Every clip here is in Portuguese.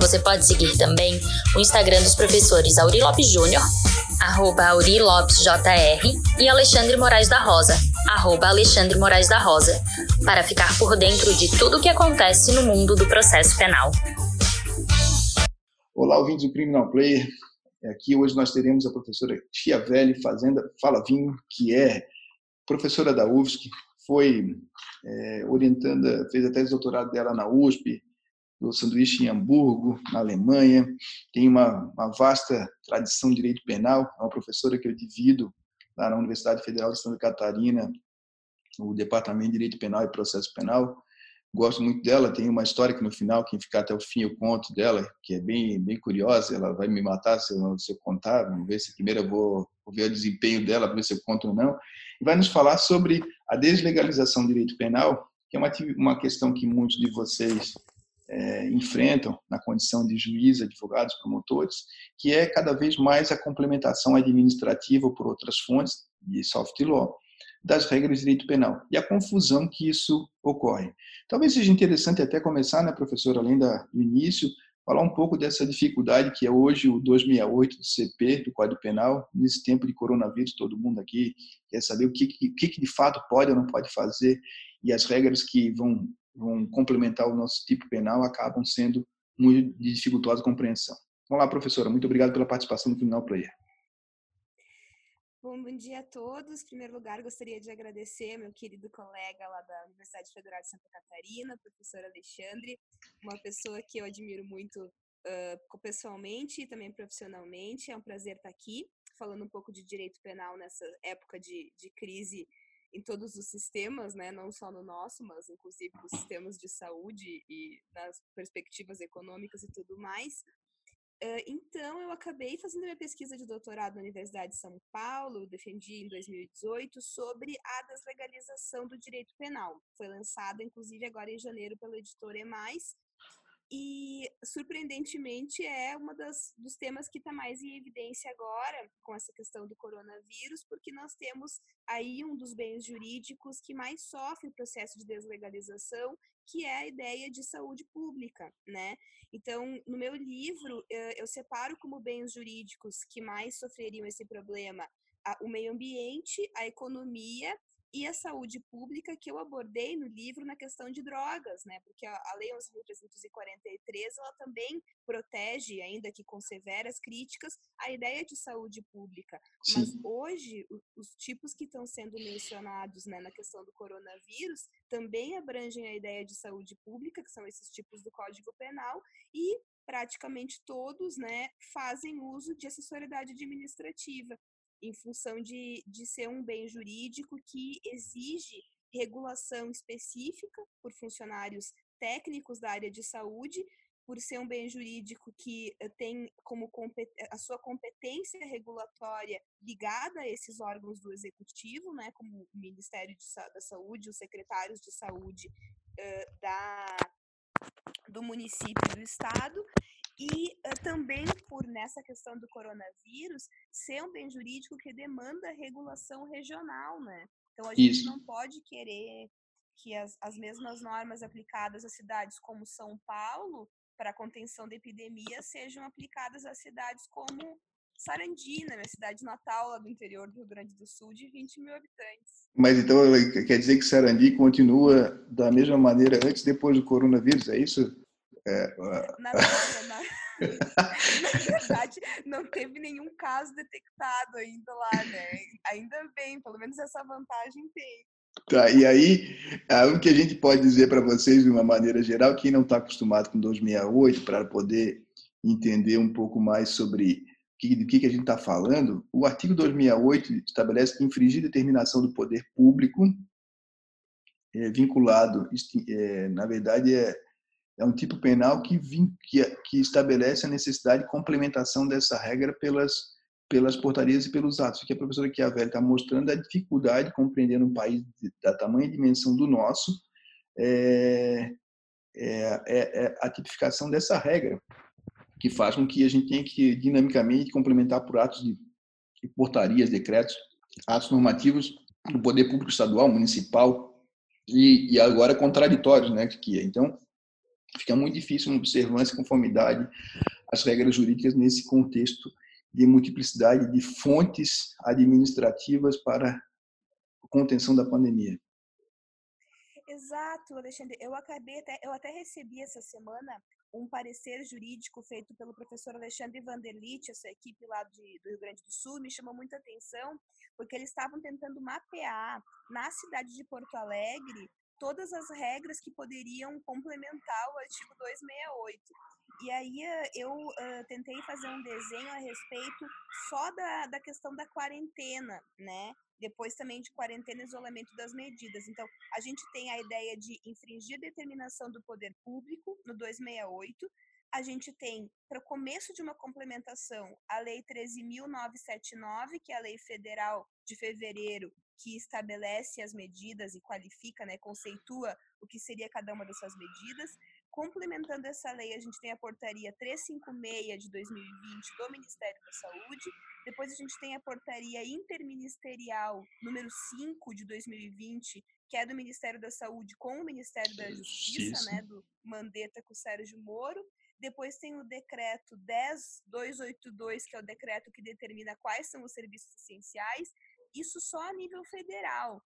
Você pode seguir também o Instagram dos professores Auri Lopes Júnior, arroba Auri Lopes JR, e Alexandre Moraes da Rosa, arroba Alexandre Moraes da Rosa, para ficar por dentro de tudo o que acontece no mundo do processo penal. Olá, ouvintes do Criminal Player. Aqui hoje nós teremos a professora Tia Velho Fazenda Falavinho, que é professora da UFSC, foi é, orientanda, fez a tese de doutorado dela na USP, do sanduíche em Hamburgo, na Alemanha, tem uma, uma, vasta tradição de direito penal, é uma professora que eu divido lá na Universidade Federal de Santa Catarina, o Departamento de Direito Penal e Processo Penal, gosto muito dela. Tem uma história que no final, quem ficar até o fim, eu conto dela, que é bem, bem curiosa. Ela vai me matar se eu, se eu contar. Vamos ver se primeiro eu vou, vou ver o desempenho dela, ver se eu conto ou não. E vai nos falar sobre a deslegalização do direito penal, que é uma, uma questão que muitos de vocês é, enfrentam na condição de juiz, advogados, promotores, que é cada vez mais a complementação administrativa por outras fontes de soft law das regras de direito penal e a confusão que isso ocorre. Talvez seja interessante até começar, né, professor, além da, do início, falar um pouco dessa dificuldade que é hoje o 268 do CP, do Código Penal, nesse tempo de coronavírus, todo mundo aqui quer saber o que, o que de fato pode ou não pode fazer e as regras que vão, vão complementar o nosso tipo penal acabam sendo muito de dificultosa compreensão. Vamos lá, professora, muito obrigado pela participação no Criminal Player. Bom, bom dia a todos. Em primeiro lugar, gostaria de agradecer meu querido colega lá da Universidade Federal de Santa Catarina, professor Alexandre, uma pessoa que eu admiro muito uh, pessoalmente e também profissionalmente. É um prazer estar aqui, falando um pouco de direito penal nessa época de, de crise em todos os sistemas, né? não só no nosso, mas inclusive nos sistemas de saúde e nas perspectivas econômicas e tudo mais. Então, eu acabei fazendo minha pesquisa de doutorado na Universidade de São Paulo, defendi em 2018, sobre a deslegalização do direito penal. Foi lançada, inclusive, agora em janeiro pela editora Emais, e, surpreendentemente, é um dos temas que está mais em evidência agora, com essa questão do coronavírus, porque nós temos aí um dos bens jurídicos que mais sofre o processo de deslegalização, que é a ideia de saúde pública, né? Então, no meu livro, eu separo como bens jurídicos que mais sofreriam esse problema o meio ambiente, a economia e a saúde pública que eu abordei no livro na questão de drogas, né? Porque a, Lei 11.343, ela também protege, ainda que com severas críticas, a ideia de saúde pública. Sim. Mas hoje, os tipos que estão sendo mencionados né, na questão do coronavírus também abrangem a ideia de saúde pública, que são esses tipos do Código Penal, e praticamente todos né, fazem uso de acessoriedade administrativa, em função de, de ser um bem jurídico que exige regulação específica por funcionários técnicos da área de saúde, por ser um bem jurídico que eh, tem como a sua competência regulatória ligada a esses órgãos do executivo, né, como o Ministério de, da Saúde, os secretários de saúde uh, da, do município do estado, e uh, também por nessa questão do coronavírus ser um bem jurídico que demanda regulação regional, né? Então a gente não pode querer que as, as mesmas normas aplicadas a cidades como São Paulo para a contenção da epidemia sejam aplicadas a cidades como Sarandi, né, minha cidade natal lá do interior do Rio Grande do Sul, de 20 mil habitantes. Mas então quer dizer que Sarandi continua da mesma maneira antes e depois do coronavírus, é isso? É, na, verdade, na, na, verdade, não teve nenhum caso detectado ainda lá, né? Ainda bem, pelo menos essa vantagem tem. Tá, e aí, o que a gente pode dizer para vocês de uma maneira geral, quem não está acostumado com 268, para poder entender um pouco mais sobre do que, que a gente está falando, o artigo 268 estabelece que infringir determinação do poder público é vinculado, é, na verdade, é é um tipo penal que, que, que estabelece a necessidade de complementação dessa regra pelas pelas portarias e pelos atos. O que a professora Chiavelli está mostrando é a dificuldade de compreender um país da tamanha dimensão do nosso, é, é, é, é, a tipificação dessa regra, que faz com que a gente tenha que dinamicamente complementar por atos de, de portarias, decretos, atos normativos do poder público estadual, municipal e, e agora contraditórios, né? Que então fica muito difícil uma observância e conformidade às regras jurídicas nesse contexto de multiplicidade de fontes administrativas para contenção da pandemia. Exato, Alexandre. Eu acabei até, eu até recebi essa semana um parecer jurídico feito pelo professor Alexandre Vanderlit, essa equipe lá de, do Rio Grande do Sul, me chamou muita atenção, porque eles estavam tentando mapear na cidade de Porto Alegre todas as regras que poderiam complementar o artigo 268. E aí eh, eu uh, tentei fazer um desenho a respeito só da, da questão da quarentena, né? Depois também de quarentena e isolamento das medidas. Então, a gente tem a ideia de infringir determinação do poder público no 268. A gente tem, para o começo de uma complementação, a Lei 13.979, que é a lei federal de fevereiro, que estabelece as medidas e qualifica, né, conceitua o que seria cada uma dessas medidas. Complementando essa lei, a gente tem a portaria 356 de 2020 do Ministério da Saúde. Depois a gente tem a portaria interministerial número 5 de 2020, que é do Ministério da Saúde com o Ministério da Justiça, né, do Mandetta com o Sérgio Moro. Depois tem o decreto 10282, que é o decreto que determina quais são os serviços essenciais. Isso só a nível federal.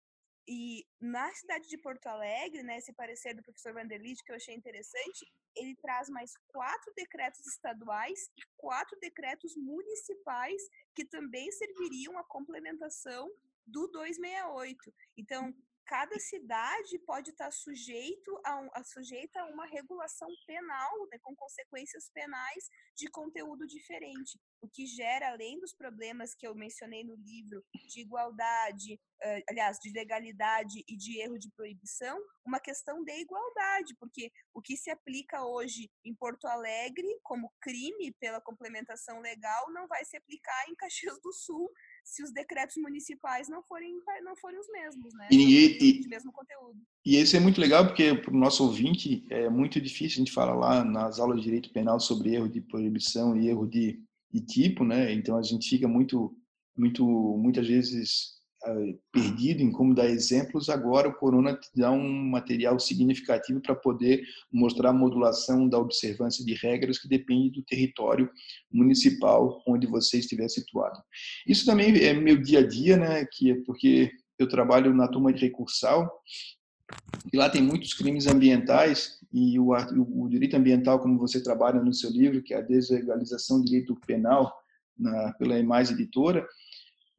E na cidade de Porto Alegre, né, esse parecer do professor Vanderlit, que eu achei interessante, ele traz mais quatro decretos estaduais e quatro decretos municipais que também serviriam à complementação do 268. Então, cada cidade pode estar sujeito a, um, a sujeita a uma regulação penal, né, com consequências penais de conteúdo diferente, o que gera, além dos problemas que eu mencionei no livro, de igualdade, uh, aliás, de legalidade e de erro de proibição, uma questão de igualdade, porque o que se aplica hoje em Porto Alegre como crime pela complementação legal não vai se aplicar em Caxias do Sul, se os decretos municipais não forem, não forem os mesmos, né? E, e, e, mesmo conteúdo. E isso é muito legal porque para o nosso ouvinte é muito difícil, a gente fala lá nas aulas de direito penal sobre erro de proibição e erro de, de tipo, né? Então a gente fica muito, muito, muitas vezes perdido em como dar exemplos, agora o Corona te dá um material significativo para poder mostrar a modulação da observância de regras que depende do território municipal onde você estiver situado. Isso também é meu dia a dia, né, que é porque eu trabalho na turma de recursal e lá tem muitos crimes ambientais e o, o direito ambiental, como você trabalha no seu livro, que é a deslegalização do direito penal na, pela EMAIS Editora,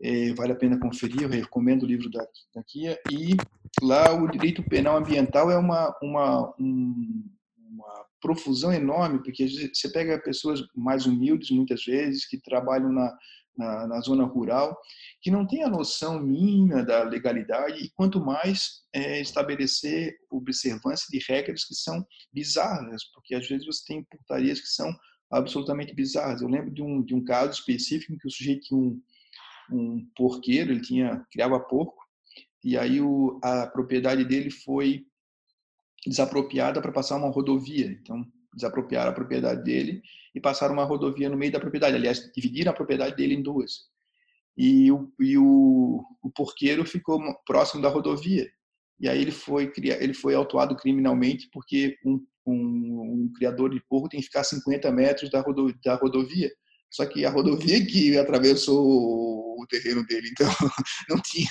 é, vale a pena conferir, eu recomendo o livro da, da Kia. E lá o direito penal ambiental é uma, uma, um, uma profusão enorme, porque você pega pessoas mais humildes, muitas vezes, que trabalham na, na, na, zona rural, que não têm a noção mínima da legalidade e quanto mais é, estabelecer observância de regras que são bizarras, porque às vezes você tem portarias que são absolutamente bizarras. Eu lembro de um, de um caso específico em que o sujeito tinha um, um porqueiro, ele tinha criava porco, e aí o, a propriedade dele foi desapropriada para passar uma rodovia. Então, desapropriaram a propriedade dele e passaram uma rodovia no meio da propriedade. Aliás, dividiram a propriedade dele em duas. E o, e o, o porqueiro ficou próximo da rodovia. E aí ele foi, ele foi autuado criminalmente porque um, um, um criador de porco tem que ficar a 50 metros da, da rodovia. Só que a rodovia que atravessou o terreno dele, então não tinha.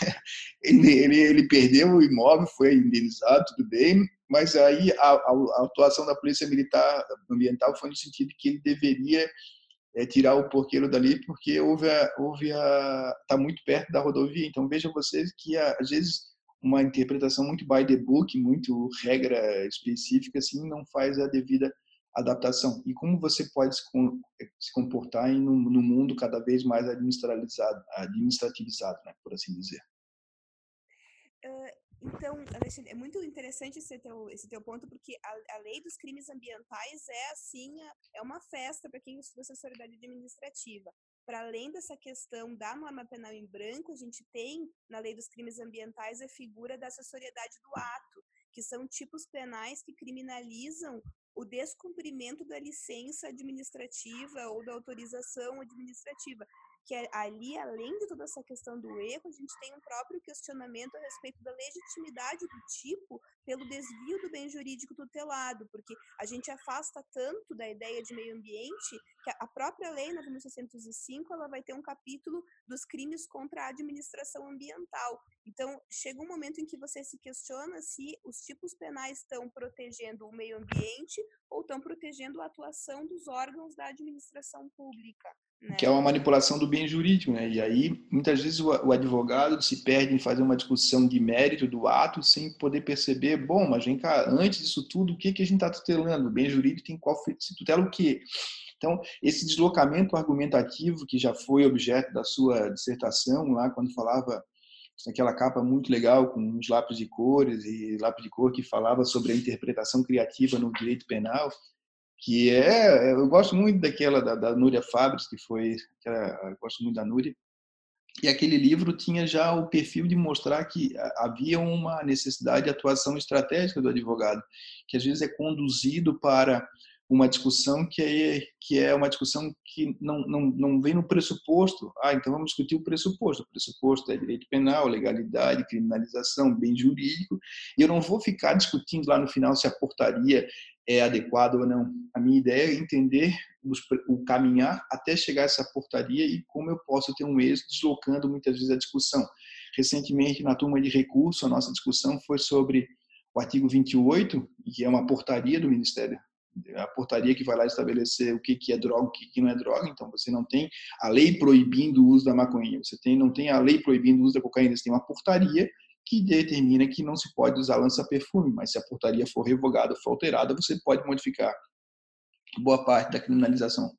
Ele, ele, ele perdeu o imóvel, foi indenizado, tudo bem, mas aí a, a, a atuação da Polícia Militar Ambiental foi no sentido que ele deveria é, tirar o porqueiro dali, porque houve a, houve a está muito perto da rodovia. Então vejam vocês que às vezes uma interpretação muito by the book, muito regra específica, assim, não faz a devida adaptação e como você pode se, comportar em no mundo cada vez mais administrativizado, administrativizado, né, por assim dizer. Então, Alexandre, é muito interessante esse teu, esse teu ponto, porque a, a lei dos crimes ambientais é assim, é uma festa para quem estuda sociedade administrativa. para além dessa questão da norma penal em branco, a gente tem na lei dos crimes ambientais a figura da assessoriedade do ato, que são tipos penais que criminalizam o descumprimento da licença administrativa ou da autorização administrativa que é, ali, além de toda essa questão do erro, a gente tem um próprio questionamento a respeito da legitimidade do tipo pelo desvio do bem jurídico tutelado, porque a gente afasta tanto da ideia de meio ambiente que a própria lei 9605 ela vai ter um capítulo dos crimes contra a administração ambiental. Então, chega um momento em que você se questiona se os tipos penais estão protegendo o meio ambiente ou estão protegendo a atuação dos órgãos da administração pública. Né? Que é uma manipulação do bem jurídico, né? E aí, muitas vezes, o, advogado se perde em fazer uma discussão de mérito do ato sem poder perceber, bom, mas vem cá, antes disso tudo, o que, que a gente está tutelando? O bem jurídico tem qual se tutela o quê? Então, esse deslocamento argumentativo que já foi objeto da sua dissertação lá, quando falava naquela capa muito legal com uns lápis de cores e lápis de cor que falava sobre a interpretação criativa no direito penal, que é, eu gosto muito daquela da, da Núria Fabres, que foi, aquela, eu gosto muito da Núria, e aquele livro tinha já o perfil de mostrar que havia uma necessidade de atuação estratégica do advogado, que às vezes é conduzido para uma discussão que é, que é uma discussão que não, não, não vem no pressuposto. Ah, então vamos discutir o pressuposto. O pressuposto é direito penal, legalidade, criminalização, bem jurídico. E eu não vou ficar discutindo lá no final se a portaria é adequada ou não. A minha ideia é entender o caminhar até chegar a essa portaria e como eu posso ter um êxito deslocando muitas vezes a discussão. Recentemente, na turma de recurso, a nossa discussão foi sobre o artigo 28, que é uma portaria do Ministério a portaria que vai lá estabelecer o que, que é droga, o que, que não é droga. Então, você não tem a lei proibindo o uso da maconha, você tem, não tem a lei proibindo o uso da cocaína, você tem uma portaria que determina que não se pode usar lança-perfume, mas se a portaria for revogada, for alterada, você pode modificar boa parte da criminalização.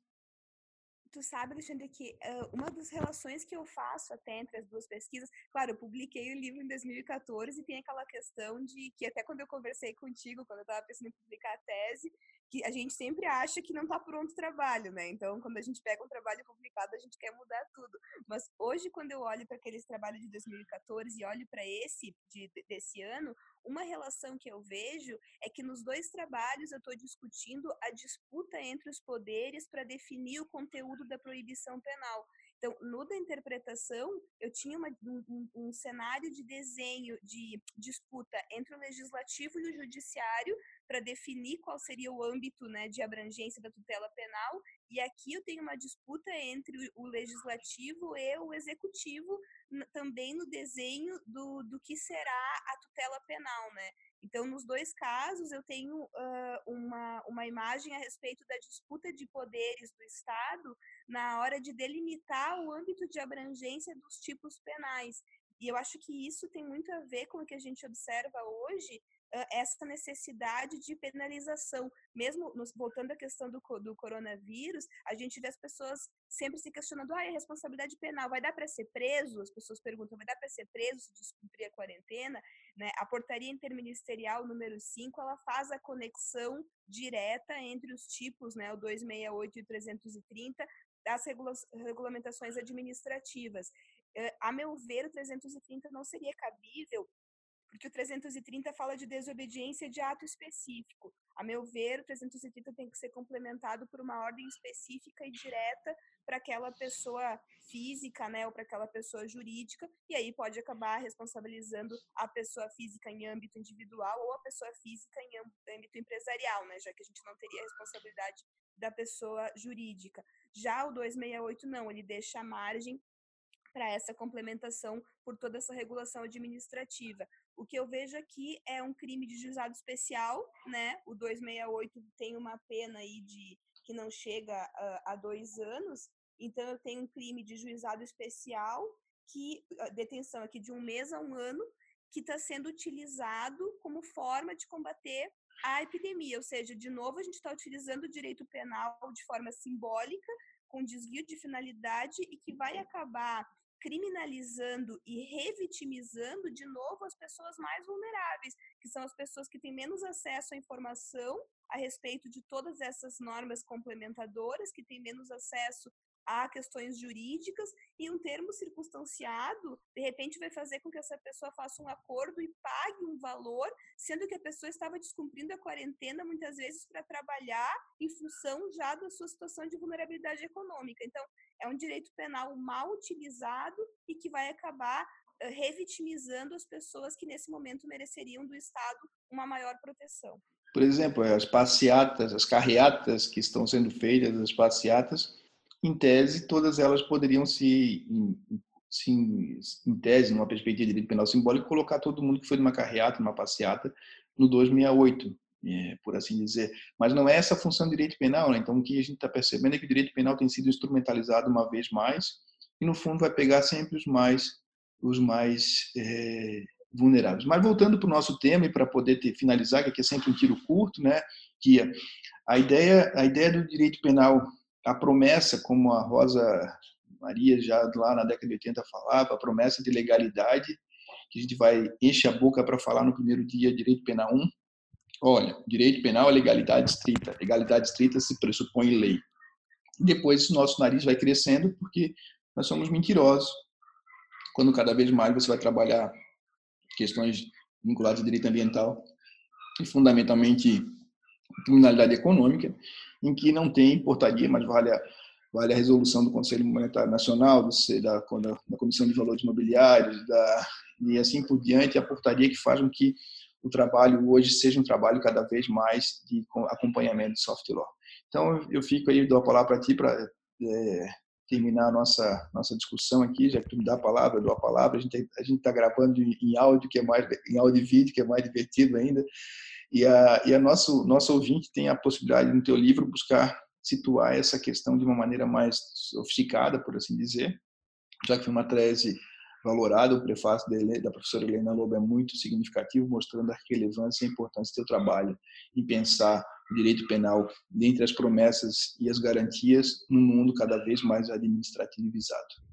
Tu sabe, Alexandre, que uh, uma das relações que eu faço até entre as duas pesquisas, claro, eu publiquei o livro em 2014 e tem aquela questão de que até quando eu conversei contigo, quando eu estava pensando em publicar a tese, que a gente sempre acha que não está pronto o trabalho, né? Então, quando a gente pega um trabalho publicado, a gente quer mudar tudo. Mas hoje, quando eu olho para aqueles trabalhos de 2014 e olho para esse de, desse ano, uma relação que eu vejo é que nos dois trabalhos eu estou discutindo a disputa entre os poderes para definir o conteúdo da proibição penal. Então, no da interpretação, eu tinha uma, um, um, cenário de desenho de disputa entre o legislativo e o judiciário para definir qual seria o âmbito né, de abrangência da tutela penal, e aqui eu tenho uma disputa entre o legislativo e o executivo também no desenho do, do que será a tutela penal, né? Então, nos dois casos, eu tenho uh, uma, uma imagem a respeito da disputa de poderes do Estado na hora de delimitar o âmbito de abrangência dos tipos penais. E eu acho que isso tem muito a ver com o que a gente observa hoje essa necessidade de penalização. Mesmo nos, voltando à questão do, do coronavírus, a gente vê as pessoas sempre se questionando: ah, é responsabilidade penal, vai dar para ser preso? As pessoas perguntam: vai dar para ser preso se descumprir a quarentena? Né? A portaria interministerial número 5 ela faz a conexão direta entre os tipos, né, o 268 e o 330, das regula regulamentações administrativas. A meu ver, o 330 não seria cabível porque o 330 fala de desobediência de ato específico. A meu ver, o 330 tem que ser complementado por uma ordem específica e direta para aquela pessoa física, né, ou para aquela pessoa jurídica, e aí pode acabar responsabilizando a pessoa física em âmbito individual ou a pessoa física em âmbito empresarial, né, já que a gente não teria responsabilidade da pessoa jurídica. Já o 268 não, ele deixa a margem para essa complementação por toda essa regulação administrativa. O que eu vejo aqui é um crime de juizado especial, né? O 268 tem uma pena aí de que não chega a, a dois anos, então eu tenho um crime de juizado especial que detenção aqui de um mês a um ano que está sendo utilizado como forma de combater a epidemia, ou seja, de novo a gente está utilizando o direito penal de forma simbólica, com desvio de finalidade e que vai acabar criminalizando e revitimizando de novo as pessoas mais vulneráveis, que são as pessoas que têm menos acesso à informação a respeito de todas essas normas complementadoras, que têm menos acesso a questões jurídicas e um termo circunstanciado, de repente, vai fazer com que essa pessoa faça um acordo e pague um valor, sendo que a pessoa estava descumprindo a quarentena muitas vezes para trabalhar em função já da sua situação de vulnerabilidade econômica. Então, é um direito penal mal utilizado e que vai acabar revitimizando as pessoas que nesse momento mereceriam do Estado uma maior proteção. Por exemplo, as passeatas, as carreatas que estão sendo feitas, as passeatas, em tese, todas elas poderiam se, em, se, em tese, numa perspectiva de direito penal simbólico, colocar todo mundo que foi numa carreata, numa passeata, no 268, é, por assim dizer. Mas não é essa a função do direito penal. Né? Então, o que a gente está percebendo é que o direito penal tem sido instrumentalizado uma vez mais e, no fundo, vai pegar sempre os mais, os mais é, vulneráveis. Mas voltando para o nosso tema e para poder ter, finalizar, que aqui é sempre um tiro curto, né? Que a ideia, a ideia do direito penal a promessa, como a Rosa Maria já lá na década de 80 falava, a promessa de legalidade, que a gente vai encher a boca para falar no primeiro dia, direito penal 1. Olha, direito penal é legalidade estrita. Legalidade estrita se pressupõe lei. Depois, nosso nariz vai crescendo porque nós somos mentirosos. Quando cada vez mais você vai trabalhar questões vinculadas ao direito ambiental e fundamentalmente criminalidade econômica, em que não tem portaria, mas vale a, vale a resolução do Conselho Monetário Nacional, do, da, da Comissão de Valores Imobiliários, da, e assim por diante, a portaria que faz com que o trabalho hoje seja um trabalho cada vez mais de acompanhamento de soft law. Então, eu fico aí, dou a palavra para ti para é, terminar a nossa, nossa discussão aqui, já que tu me dá a palavra, eu dou a palavra, a gente a está gravando em áudio, que é mais, em áudio e vídeo, que é mais divertido ainda, e a, e a nosso, nosso ouvinte tem a possibilidade, no teu livro, buscar situar essa questão de uma maneira mais sofisticada, por assim dizer, já que foi uma tese valorada, o prefácio da professora Helena Lobo é muito significativo, mostrando a relevância e a importância do seu trabalho em pensar o direito penal dentre as promessas e as garantias num mundo cada vez mais administrativizado.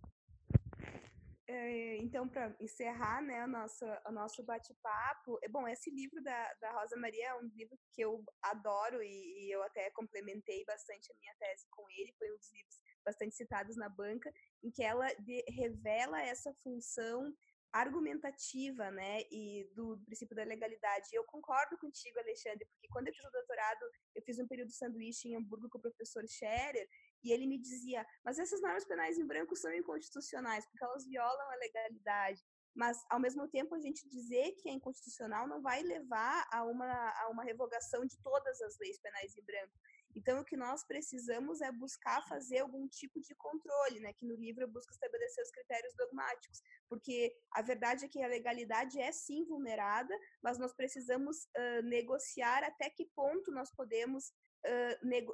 É, então, para encerrar né, o, nosso, o nosso bate-papo, é, bom, esse livro da, da Rosa Maria é um livro que eu adoro e, e, eu até complementei bastante a minha tese com ele, foi um dos livros bastante citados na banca, em que ela de, revela essa função argumentativa, né, e do princípio da legalidade. Eu concordo contigo, Alexandre, porque quando eu fiz o doutorado, eu fiz um período sanduíche em Hamburgo com o professor Scherer, e ele me dizia: mas essas normas penais em branco são inconstitucionais, porque elas violam a legalidade. Mas, ao mesmo tempo, a gente dizer que é inconstitucional não vai levar a uma, a uma revogação de todas as leis penais em branco. Então, o que nós precisamos é buscar fazer algum tipo de controle, né? Que no livro eu busco estabelecer os critérios dogmáticos, porque a verdade é que a legalidade é sim vulnerada, mas nós precisamos uh, negociar até que ponto nós podemos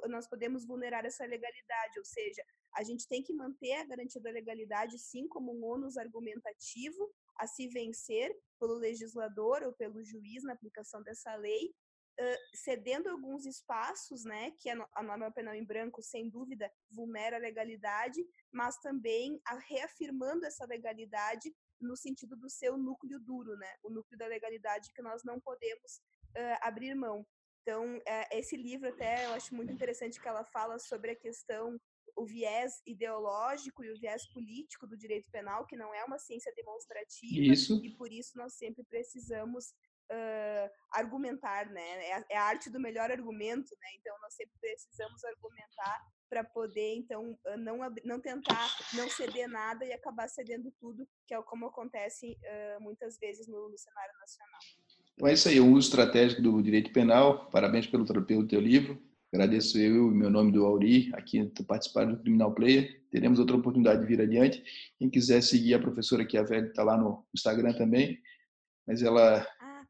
nós podemos vulnerar essa legalidade, ou seja, a gente tem que manter a garantia da legalidade, sim, como um ônus argumentativo a se vencer pelo legislador ou pelo juiz na aplicação dessa lei, uh, cedendo alguns espaços, né, que a, a norma penal em branco, sem dúvida, vulnera a legalidade, mas também reafirmando essa legalidade no sentido do seu núcleo duro, né, o núcleo da legalidade que nós não podemos uh, abrir mão. Então, é, esse livro até eu acho muito interessante que ela fala sobre a questão, o viés ideológico e o viés político do direito penal, que não é uma ciência demonstrativa, isso. e por isso nós sempre precisamos uh, argumentar, né? É a, é a, arte do melhor argumento, né? Então, nós sempre precisamos argumentar para poder, então, não, não tentar não ceder nada e acabar cedendo tudo, que é como acontece uh, muitas vezes no, no cenário nacional. Então é isso aí, o uso estratégico do direito penal. Parabéns pelo, pelo teu livro. Agradeço eu e meu nome do Auri, aqui participando do Criminal Player. Teremos outra oportunidade de vir adiante. Quem quiser seguir a professora que a velha está lá no Instagram também. Mas ela. Ah,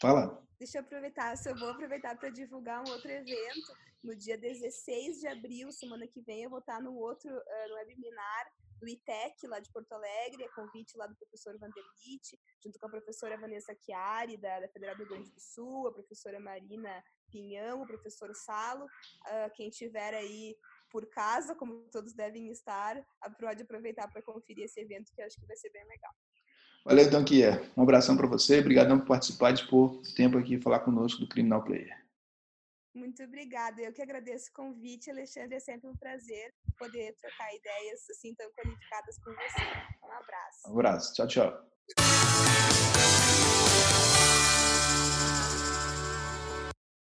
Fala. Deixa eu aproveitar, eu vou aproveitar para divulgar um outro evento. No dia 16 de abril, semana que vem, eu vou estar no outro uh, no webinar do ITEC, lá de Porto Alegre, a convite lá do professor Vanderlit, junto com a professora Vanessa Chiari, da, da Federal do Rio Grande do Sul, a professora Marina Pinhão, o professor Salo. Uh, quem tiver aí por casa, como todos devem estar, pode aproveitar para conferir esse evento, que eu acho que vai ser bem legal. Valeu, então. Um abração para você. Obrigadão por participar, dispor tempo aqui falar conosco do Criminal Player. Muito obrigada. Eu que agradeço o convite, Alexandre. É sempre um prazer poder trocar ideias assim tão qualificadas com você. Um abraço. Um abraço. Tchau, tchau.